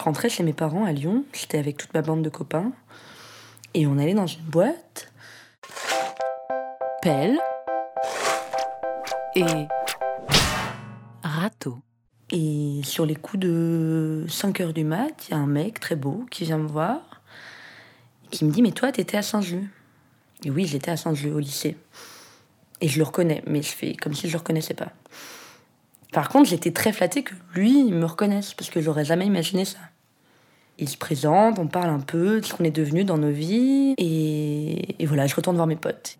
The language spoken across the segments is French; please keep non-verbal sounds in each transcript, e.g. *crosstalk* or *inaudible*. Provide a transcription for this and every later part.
Je rentrais chez mes parents à Lyon, j'étais avec toute ma bande de copains, et on allait dans une boîte. Pelle et râteau. Et sur les coups de 5 heures du mat, il y a un mec très beau qui vient me voir, qui me dit Mais toi, t'étais à Saint-Just Et oui, j'étais à Saint-Just au lycée. Et je le reconnais, mais je fais comme si je le reconnaissais pas. Par contre, j'étais très flattée que lui, me reconnaisse, parce que j'aurais jamais imaginé ça. Il se présente, on parle un peu de ce qu'on est devenu dans nos vies, et, voilà, je retourne voir mes potes.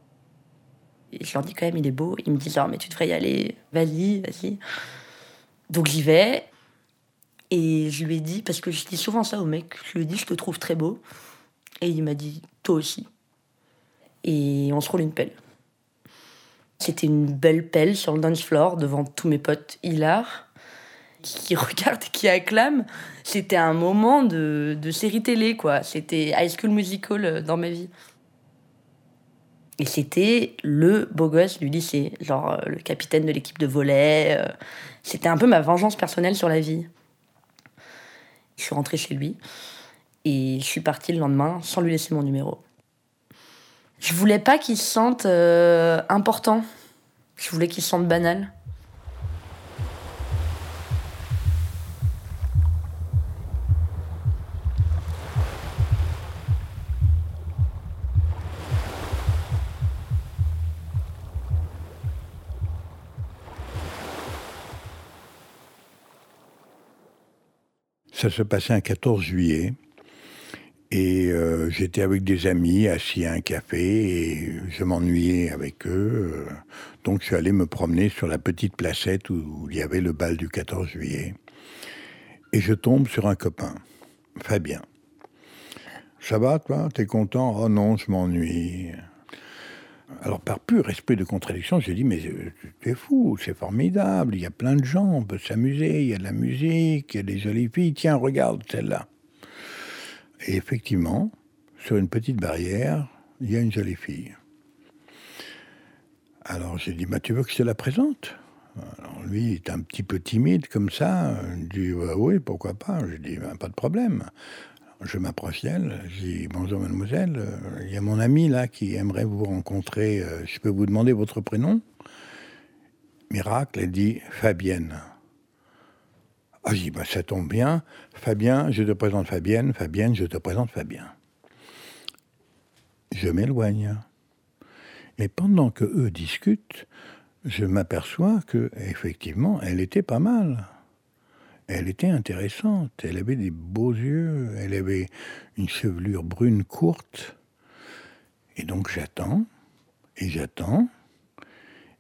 Et je leur dis quand même, il est beau. Ils me disent, oh, mais tu devrais y aller, vas-y, vas-y. Donc j'y vais, et je lui ai dit, parce que je dis souvent ça au mec, je lui ai dit, je te trouve très beau. Et il m'a dit, toi aussi. Et on se roule une pelle. C'était une belle pelle sur le dance floor devant tous mes potes hilar qui *laughs* regardent et qui acclament. C'était un moment de, de série télé, quoi. C'était High School Musical euh, dans ma vie. Et c'était le beau gosse du lycée, genre euh, le capitaine de l'équipe de volet. Euh. C'était un peu ma vengeance personnelle sur la vie. Je suis rentrée chez lui et je suis partie le lendemain sans lui laisser mon numéro. Je voulais pas qu'il se sente important. Je voulais qu'il se sente banal. Ça se passait un 14 juillet. Et euh, j'étais avec des amis assis à un café et je m'ennuyais avec eux. donc je suis allé me promener sur la petite placette où, il y avait le bal du 14 juillet. Et je tombe sur un copain, Fabien. Ça va, toi? T'es content? Oh non, je m'ennuie. Alors, par pur esprit de contradiction, j'ai dit, mais euh, tu es fou, c'est formidable, il y a plein de gens, on peut s'amuser, il y a de la musique, il y a des jolies filles, tiens, regarde celle-là. Et effectivement, sur une petite barrière, il y a une jolie fille. Alors j'ai dit, bah, tu veux que je te la présente? Alors lui, il est un petit peu timide comme ça. Il dit, bah, oui, pourquoi pas? Je dis, bah, pas de problème. Je m'approche d'elle, je dis, bonjour mademoiselle, euh, il y a mon ami là qui aimerait vous rencontrer. Euh, je peux vous demander votre prénom? Miracle, elle dit, Fabienne. Ah, j'ai dit, bah, ça tombe bien. Fabien, je te présente Fabienne. Fabienne, je te présente Fabien. Je m'éloigne. Mais pendant que eux discutent, je m'aperçois que effectivement, elle était pas mal. Elle était intéressante. Elle avait des beaux yeux. Elle avait une chevelure brune courte. Et donc j'attends, et j'attends.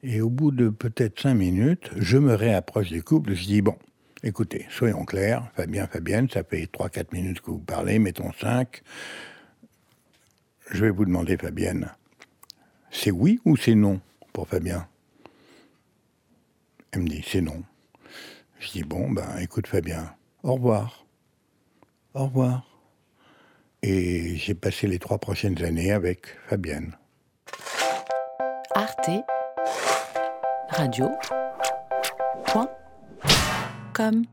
Et au bout de peut-être cinq minutes, je me réapproche du couple. Je dis bon, Écoutez, soyons clairs, Fabien, Fabienne, ça fait 3-4 minutes que vous parlez, mettons 5. Je vais vous demander, Fabienne, c'est oui ou c'est non pour Fabien? Elle me dit, c'est non. Je dis, bon, ben écoute Fabien, au revoir. Au revoir. Et j'ai passé les trois prochaines années avec Fabienne. Arte Radio. Point comme